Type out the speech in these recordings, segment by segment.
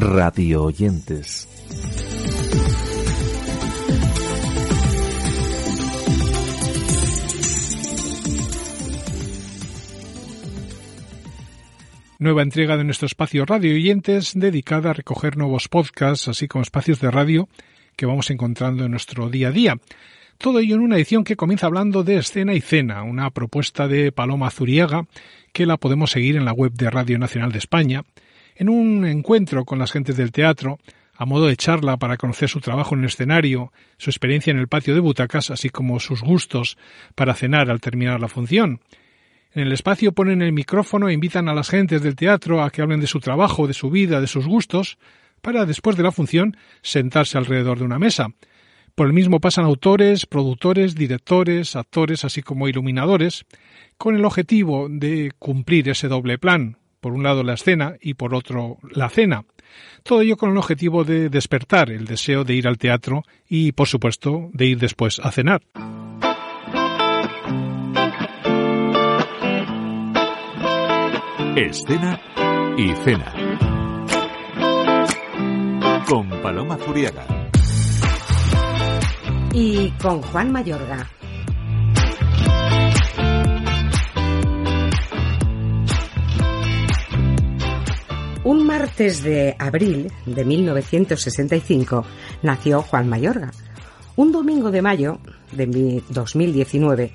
radio oyentes. Nueva entrega de nuestro espacio Radio Oyentes dedicada a recoger nuevos podcasts, así como espacios de radio que vamos encontrando en nuestro día a día. Todo ello en una edición que comienza hablando de Escena y Cena, una propuesta de Paloma Zuriaga que la podemos seguir en la web de Radio Nacional de España, en un encuentro con las gentes del teatro, a modo de charla para conocer su trabajo en el escenario, su experiencia en el patio de butacas, así como sus gustos para cenar al terminar la función. En el espacio ponen el micrófono e invitan a las gentes del teatro a que hablen de su trabajo, de su vida, de sus gustos, para después de la función sentarse alrededor de una mesa. Por el mismo pasan autores, productores, directores, actores, así como iluminadores, con el objetivo de cumplir ese doble plan, por un lado la escena y por otro la cena. Todo ello con el objetivo de despertar el deseo de ir al teatro y, por supuesto, de ir después a cenar. Escena y cena. Con Paloma Zuriaga. Y con Juan Mayorga. Martes de abril de 1965 nació Juan Mayorga. Un domingo de mayo de 2019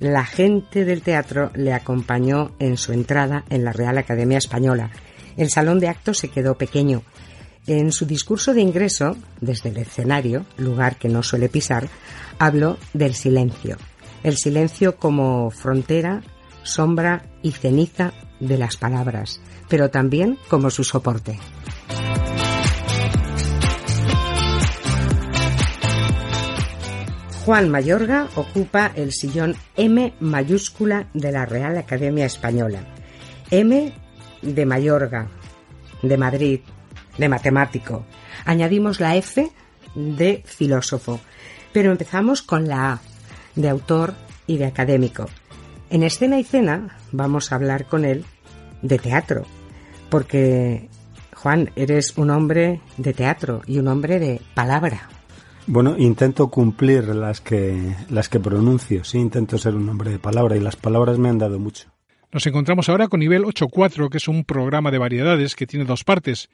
la gente del teatro le acompañó en su entrada en la Real Academia Española. El salón de actos se quedó pequeño. En su discurso de ingreso, desde el escenario, lugar que no suele pisar, habló del silencio. El silencio como frontera, sombra y ceniza de las palabras, pero también como su soporte. Juan Mayorga ocupa el sillón M mayúscula de la Real Academia Española. M de Mayorga, de Madrid, de matemático. Añadimos la F de filósofo. Pero empezamos con la A, de autor y de académico. En escena y cena vamos a hablar con él de teatro, porque Juan, eres un hombre de teatro y un hombre de palabra. Bueno, intento cumplir las que, las que pronuncio, sí, intento ser un hombre de palabra y las palabras me han dado mucho. Nos encontramos ahora con nivel 8.4, que es un programa de variedades que tiene dos partes.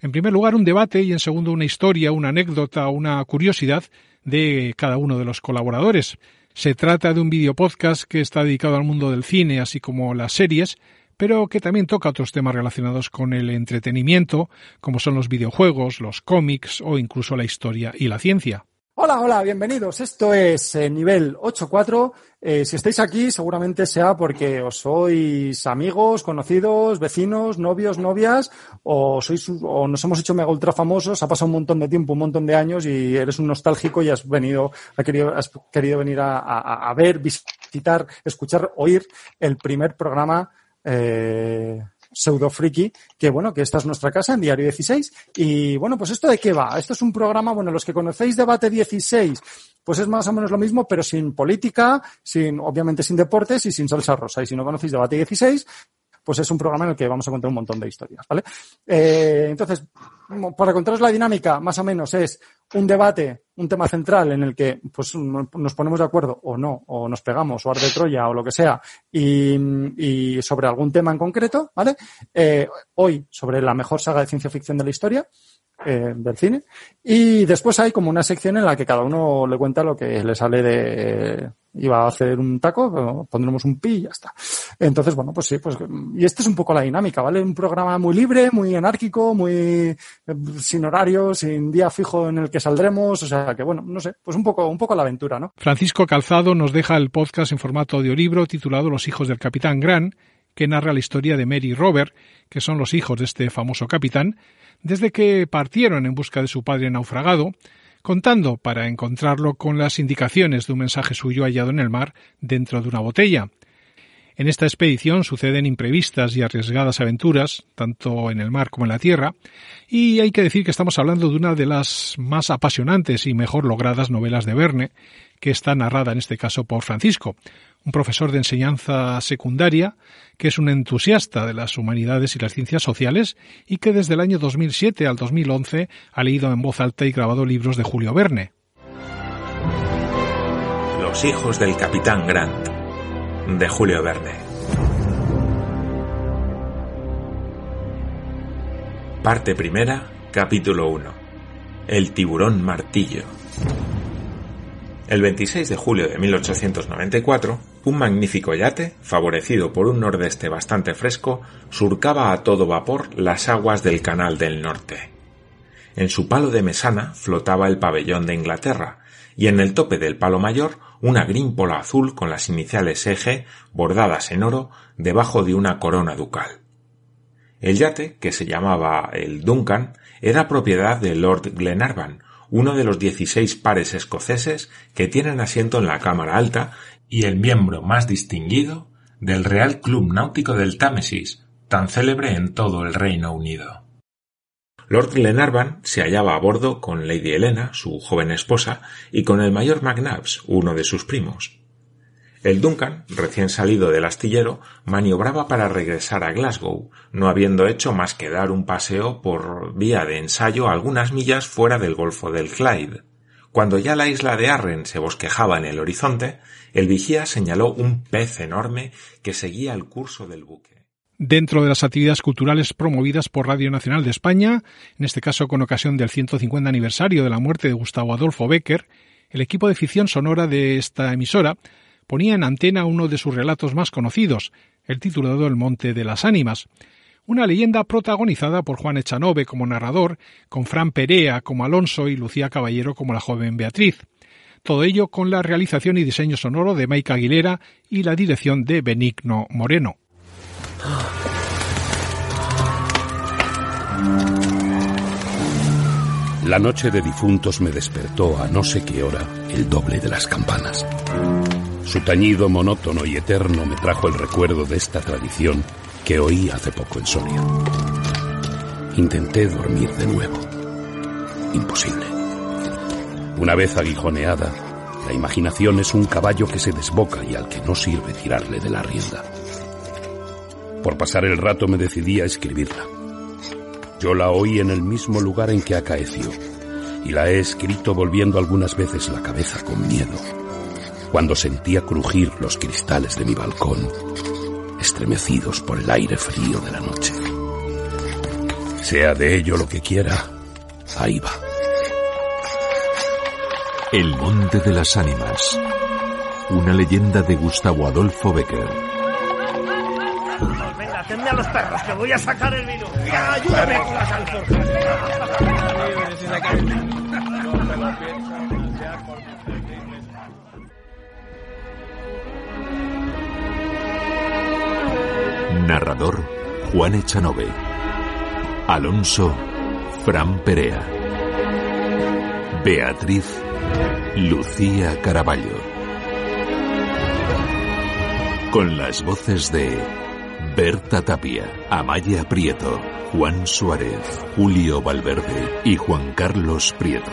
En primer lugar, un debate y en segundo, una historia, una anécdota, una curiosidad de cada uno de los colaboradores. Se trata de un videopodcast que está dedicado al mundo del cine, así como las series, pero que también toca otros temas relacionados con el entretenimiento, como son los videojuegos, los cómics o incluso la historia y la ciencia. Hola, hola, bienvenidos. Esto es eh, nivel 8.4. Eh, si estáis aquí, seguramente sea porque os sois amigos, conocidos, vecinos, novios, novias, o sois, o nos hemos hecho mega ultra famosos, ha pasado un montón de tiempo, un montón de años, y eres un nostálgico y has venido, has querido, has querido venir a, ver, visitar, escuchar, oír el primer programa eh, pseudo friki, que bueno, que esta es nuestra casa en Diario 16. Y bueno, pues esto de qué va? Esto es un programa, bueno, los que conocéis Debate 16, pues es más o menos lo mismo, pero sin política, sin, obviamente sin deportes y sin salsa rosa. Y si no conocéis Debate 16, pues es un programa en el que vamos a contar un montón de historias, ¿vale? Eh, entonces, para contaros la dinámica, más o menos es un debate, un tema central en el que pues nos ponemos de acuerdo o no, o nos pegamos, o arde Troya, o lo que sea, y, sobre algún tema en concreto, ¿vale? Eh, hoy sobre la mejor saga de ciencia ficción de la historia, eh, del cine. Y después hay como una sección en la que cada uno le cuenta lo que le sale de, iba a hacer un taco, pondremos un pi y ya está. Entonces, bueno, pues sí, pues, y esta es un poco la dinámica, ¿vale? Un programa muy libre, muy anárquico, muy, sin horario, sin día fijo en el que saldremos, o sea que bueno, no sé, pues un poco, un poco la aventura, ¿no? Francisco Calzado nos deja el podcast en formato audiolibro titulado Los hijos del capitán Gran, que narra la historia de Mary y Robert, que son los hijos de este famoso capitán, desde que partieron en busca de su padre naufragado, contando para encontrarlo con las indicaciones de un mensaje suyo hallado en el mar dentro de una botella. En esta expedición suceden imprevistas y arriesgadas aventuras, tanto en el mar como en la tierra, y hay que decir que estamos hablando de una de las más apasionantes y mejor logradas novelas de Verne, que está narrada en este caso por Francisco. un profesor de enseñanza secundaria que es un entusiasta de las humanidades y las ciencias sociales y que desde el año 2007 al 2011 ha leído en voz alta y grabado libros de Julio Verne. Los hijos del capitán Grant de Julio Verne. Parte primera, capítulo 1. El tiburón martillo. El 26 de julio de 1894, un magnífico yate, favorecido por un nordeste bastante fresco, surcaba a todo vapor las aguas del Canal del Norte. En su palo de mesana flotaba el pabellón de Inglaterra, y en el tope del palo mayor una grímpola azul con las iniciales EG bordadas en oro debajo de una corona ducal. El yate, que se llamaba el Duncan, era propiedad de Lord Glenarvan, uno de los dieciséis pares escoceses que tienen asiento en la Cámara Alta y el miembro más distinguido del Real Club Náutico del Támesis, tan célebre en todo el Reino Unido. Lord Glenarvan se hallaba a bordo con Lady Helena, su joven esposa, y con el mayor McNabbs, uno de sus primos. El Duncan, recién salido del astillero, maniobraba para regresar a Glasgow, no habiendo hecho más que dar un paseo por vía de ensayo algunas millas fuera del Golfo del Clyde. Cuando ya la isla de Arren se bosquejaba en el horizonte, el vigía señaló un pez enorme que seguía el curso del buque. Dentro de las actividades culturales promovidas por Radio Nacional de España, en este caso con ocasión del 150 aniversario de la muerte de Gustavo Adolfo Becker, el equipo de ficción sonora de esta emisora ponía en antena uno de sus relatos más conocidos, el titulado El Monte de las Ánimas, una leyenda protagonizada por Juan Echanove como narrador, con Fran Perea como Alonso y Lucía Caballero como la joven Beatriz. Todo ello con la realización y diseño sonoro de Mike Aguilera y la dirección de Benigno Moreno. La noche de difuntos me despertó a no sé qué hora el doble de las campanas. Su tañido monótono y eterno me trajo el recuerdo de esta tradición que oí hace poco en Soria. Intenté dormir de nuevo. Imposible. Una vez aguijoneada, la imaginación es un caballo que se desboca y al que no sirve tirarle de la rienda. Por pasar el rato me decidí a escribirla. Yo la oí en el mismo lugar en que acaeció y la he escrito volviendo algunas veces la cabeza con miedo cuando sentía crujir los cristales de mi balcón, estremecidos por el aire frío de la noche. Sea de ello lo que quiera, ahí va. El Monte de las Ánimas. Una leyenda de Gustavo Adolfo Becker. Atende a los perros, que voy a sacar el vino. Ayúdame con las alforjas. Narrador Juan Echanove. Alonso Fran Perea. Beatriz Lucía Caraballo. Con las voces de Berta Tapia, Amaya Prieto, Juan Suárez, Julio Valverde y Juan Carlos Prieto.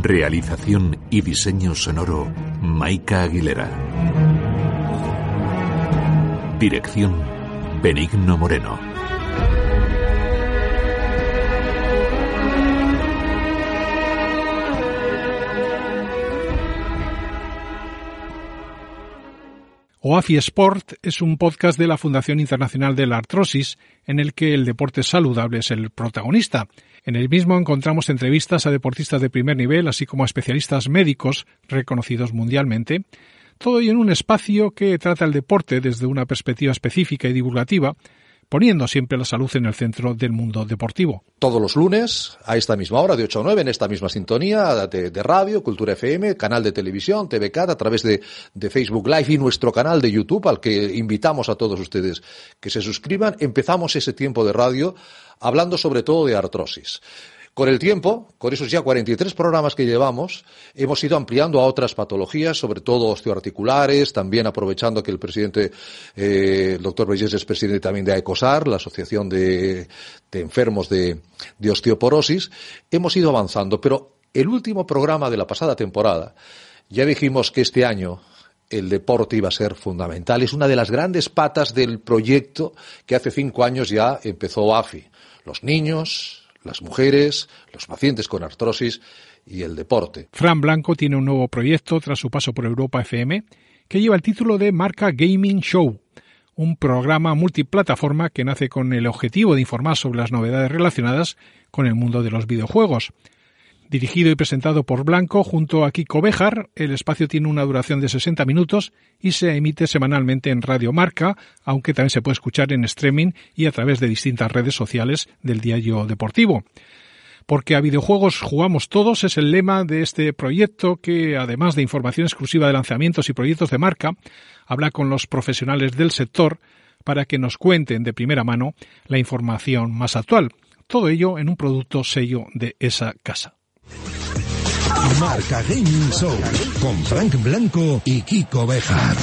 Realización y diseño sonoro Maika Aguilera. Dirección Benigno Moreno. OAFI Sport es un podcast de la Fundación Internacional de la Artrosis en el que el deporte saludable es el protagonista. En el mismo encontramos entrevistas a deportistas de primer nivel, así como a especialistas médicos reconocidos mundialmente, todo ello en un espacio que trata el deporte desde una perspectiva específica y divulgativa, poniendo siempre la salud en el centro del mundo deportivo. Todos los lunes, a esta misma hora, de 8 a 9, en esta misma sintonía de, radio, Cultura FM, canal de televisión, TVCAT, a través de, de, Facebook Live y nuestro canal de YouTube, al que invitamos a todos ustedes que se suscriban. Empezamos ese tiempo de radio hablando sobre todo de artrosis. Con el tiempo, con esos ya 43 programas que llevamos, hemos ido ampliando a otras patologías, sobre todo osteoarticulares, también aprovechando que el presidente, eh, el doctor Reyes es presidente también de AECOSAR, la Asociación de, de Enfermos de, de Osteoporosis, hemos ido avanzando, pero el último programa de la pasada temporada, ya dijimos que este año el deporte iba a ser fundamental. Es una de las grandes patas del proyecto que hace cinco años ya empezó AFI. Los niños, las mujeres, los pacientes con artrosis y el deporte. Fran Blanco tiene un nuevo proyecto tras su paso por Europa FM que lleva el título de Marca Gaming Show, un programa multiplataforma que nace con el objetivo de informar sobre las novedades relacionadas con el mundo de los videojuegos. Dirigido y presentado por Blanco junto a Kiko Bejar, el espacio tiene una duración de 60 minutos y se emite semanalmente en Radio Marca, aunque también se puede escuchar en streaming y a través de distintas redes sociales del diario deportivo. Porque a videojuegos jugamos todos es el lema de este proyecto que, además de información exclusiva de lanzamientos y proyectos de marca, habla con los profesionales del sector para que nos cuenten de primera mano la información más actual. Todo ello en un producto sello de esa casa. Marca Gaming Show con Frank Blanco y Kiko Bejar.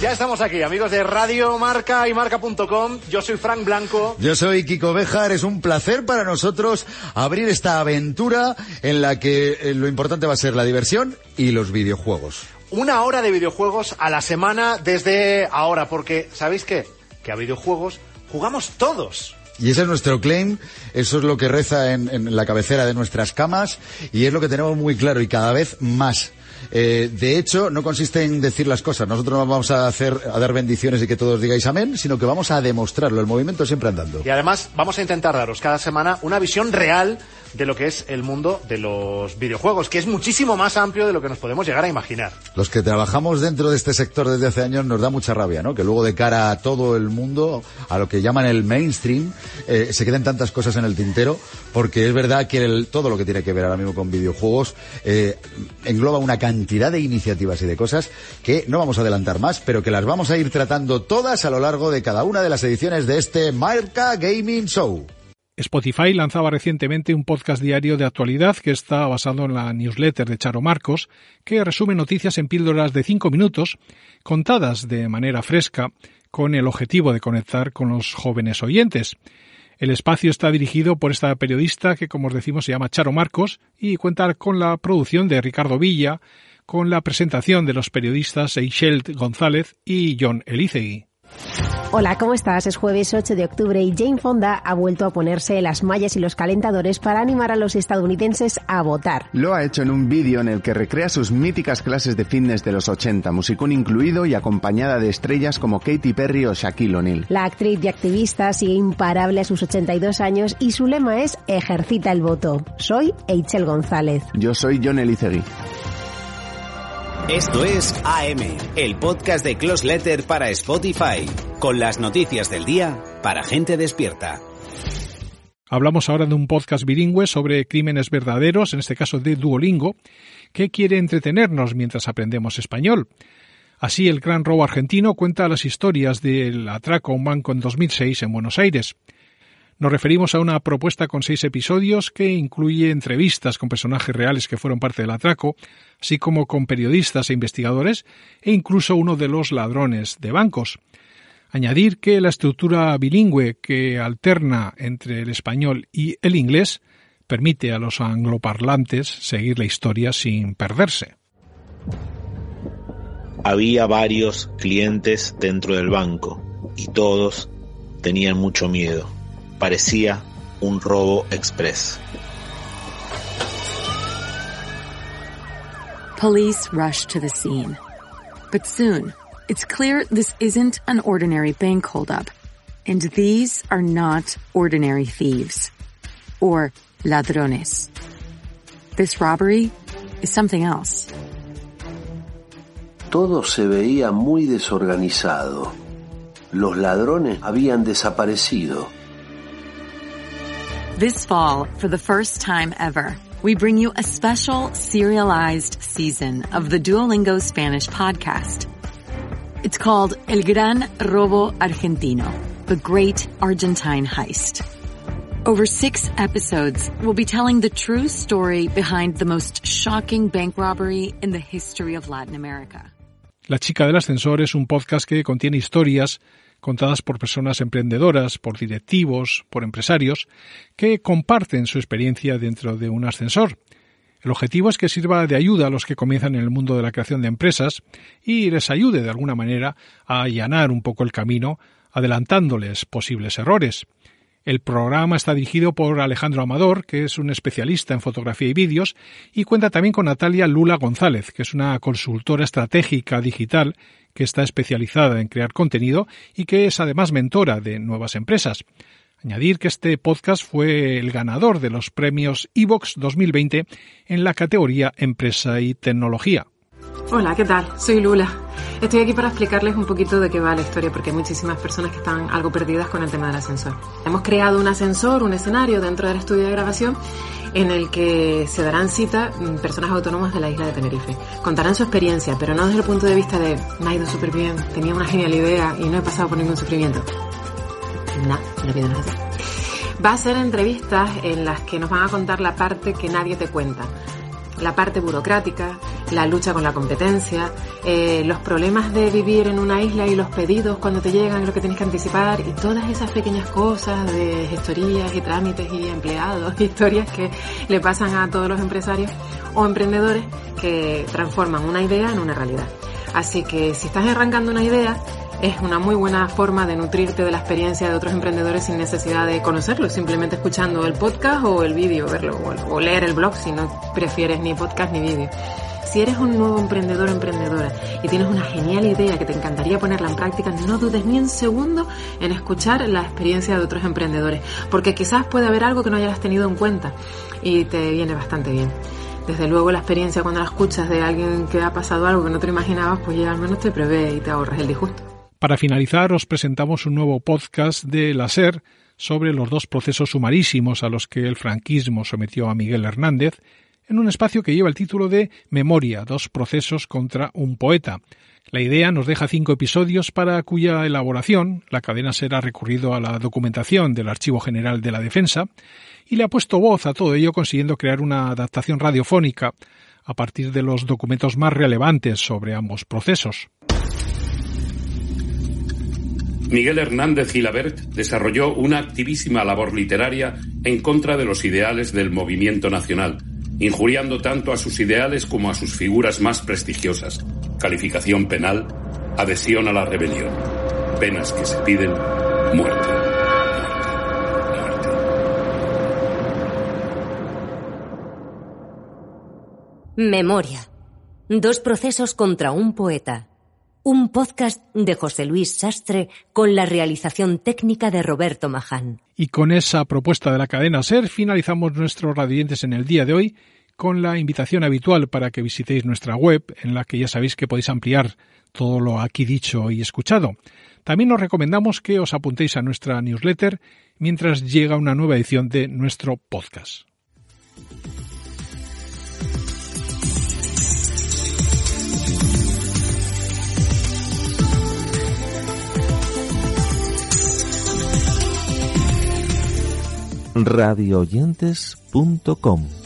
Ya estamos aquí, amigos de Radio Marca y Marca.com. Yo soy Frank Blanco. Yo soy Kiko Bejar. Es un placer para nosotros abrir esta aventura en la que eh, lo importante va a ser la diversión y los videojuegos. Una hora de videojuegos a la semana desde ahora, porque ¿sabéis qué? Que a videojuegos jugamos todos. Y ese es nuestro claim, eso es lo que reza en, la cabecera de nuestras camas y es lo que tenemos muy claro y cada vez más. Eh, de hecho, no consiste en decir las cosas. Nosotros no vamos a hacer, a dar bendiciones y que todos digáis amén, sino que vamos a demostrarlo. El movimiento siempre andando. Y además vamos a intentar daros cada semana una visión real de lo que es el mundo de los videojuegos, que es muchísimo más amplio de lo que nos podemos llegar a imaginar. Los que trabajamos dentro de este sector desde hace años nos da mucha rabia, ¿no? Que luego de cara a todo el mundo, a lo que llaman el mainstream, eh, se queden tantas cosas en el tintero, porque es verdad que el, todo lo que tiene que ver ahora mismo con videojuegos eh, engloba una cantidad de iniciativas y de cosas que no vamos a adelantar más, pero que las vamos a ir tratando todas a lo largo de cada una de las ediciones de este Marca Gaming Show. Spotify lanzaba recientemente un podcast diario de actualidad que está basado en la newsletter de Charo Marcos, que resume noticias en píldoras de cinco minutos, contadas de manera fresca, con el objetivo de conectar con los jóvenes oyentes. El espacio está dirigido por esta periodista que, como os decimos, se llama Charo Marcos y cuenta con la producción de Ricardo Villa, con la presentación de los periodistas Eichelt González y John Elicegui. Hola, ¿cómo estás? Es jueves 8 de octubre y Jane Fonda ha vuelto a ponerse las mallas y los calentadores para animar a los estadounidenses a votar. Lo ha hecho en un vídeo en el que recrea sus míticas clases de fitness de los 80, musicón incluido y acompañada de estrellas como Katy Perry o Shaquille O'Neal. La actriz y activista sigue imparable a sus 82 años y su lema es ejercita el voto. Soy Eichel González. Yo soy John Elicegui. Esto es AM, el podcast de Close Letter para Spotify, con las noticias del día para gente despierta. Hablamos ahora de un podcast bilingüe sobre crímenes verdaderos, en este caso de Duolingo, que quiere entretenernos mientras aprendemos español. Así, el gran robo argentino cuenta las historias del atraco a un banco en 2006 en Buenos Aires. Nos referimos a una propuesta con seis episodios que incluye entrevistas con personajes reales que fueron parte del atraco, así como con periodistas e investigadores e incluso uno de los ladrones de bancos. Añadir que la estructura bilingüe que alterna entre el español y el inglés permite a los angloparlantes seguir la historia sin perderse. Había varios clientes dentro del banco y todos tenían mucho miedo parecía un robo express. Police rush to the scene. But soon, it's clear this isn't an ordinary bank holdup. And these are not ordinary thieves. Or ladrones. This robbery is something else. Todo se veía muy desorganizado. Los ladrones habían desaparecido. This fall, for the first time ever, we bring you a special serialized season of the Duolingo Spanish podcast. It's called El Gran Robo Argentino, the Great Argentine Heist. Over six episodes, we'll be telling the true story behind the most shocking bank robbery in the history of Latin America. La chica del ascensor es un podcast que contiene historias contadas por personas emprendedoras, por directivos, por empresarios, que comparten su experiencia dentro de un ascensor. El objetivo es que sirva de ayuda a los que comienzan en el mundo de la creación de empresas y les ayude de alguna manera a allanar un poco el camino, adelantándoles posibles errores. El programa está dirigido por Alejandro Amador, que es un especialista en fotografía y vídeos, y cuenta también con Natalia Lula González, que es una consultora estratégica digital que está especializada en crear contenido y que es además mentora de nuevas empresas. Añadir que este podcast fue el ganador de los premios Evox 2020 en la categoría Empresa y Tecnología. Hola, ¿qué tal? Soy Lula. Estoy aquí para explicarles un poquito de qué va la historia, porque hay muchísimas personas que están algo perdidas con el tema del ascensor. Hemos creado un ascensor, un escenario dentro del estudio de grabación en el que se darán cita mm, personas autónomas de la isla de Tenerife. Contarán su experiencia, pero no desde el punto de vista de me ha ido súper bien, tenía una genial idea y no he pasado por ningún sufrimiento. No, no es así. Va a ser entrevistas en las que nos van a contar la parte que nadie te cuenta la parte burocrática, la lucha con la competencia, eh, los problemas de vivir en una isla y los pedidos cuando te llegan, lo que tienes que anticipar y todas esas pequeñas cosas de gestorías y trámites y empleados, historias que le pasan a todos los empresarios o emprendedores que transforman una idea en una realidad. Así que si estás arrancando una idea, es una muy buena forma de nutrirte de la experiencia de otros emprendedores sin necesidad de conocerlos, simplemente escuchando el podcast o el vídeo, verlo, o leer el blog si no prefieres ni podcast ni vídeo. Si eres un nuevo emprendedor o emprendedora y tienes una genial idea que te encantaría ponerla en práctica, no dudes ni un segundo en escuchar la experiencia de otros emprendedores, porque quizás puede haber algo que no hayas tenido en cuenta y te viene bastante bien desde luego la experiencia cuando la escuchas de alguien que ha pasado algo que no te imaginabas, pues ya al menos te prevé y te ahorras el disgusto. Para finalizar, os presentamos un nuevo podcast de la SER sobre los dos procesos sumarísimos a los que el franquismo sometió a Miguel Hernández, en un espacio que lleva el título de Memoria, dos procesos contra un poeta. La idea nos deja cinco episodios para cuya elaboración la cadena SER ha recurrido a la documentación del Archivo General de la Defensa y le ha puesto voz a todo ello consiguiendo crear una adaptación radiofónica a partir de los documentos más relevantes sobre ambos procesos. Miguel Hernández Gilabert desarrolló una activísima labor literaria en contra de los ideales del movimiento nacional, injuriando tanto a sus ideales como a sus figuras más prestigiosas. Calificación penal, adhesión a la rebelión. Penas que se piden, muerte. Memoria. Dos procesos contra un poeta un podcast de José Luis Sastre con la realización técnica de Roberto Maján. Y con esa propuesta de la cadena SER finalizamos nuestros radiantes en el día de hoy con la invitación habitual para que visitéis nuestra web en la que ya sabéis que podéis ampliar todo lo aquí dicho y escuchado. También os recomendamos que os apuntéis a nuestra newsletter mientras llega una nueva edición de nuestro podcast. radioyentes.com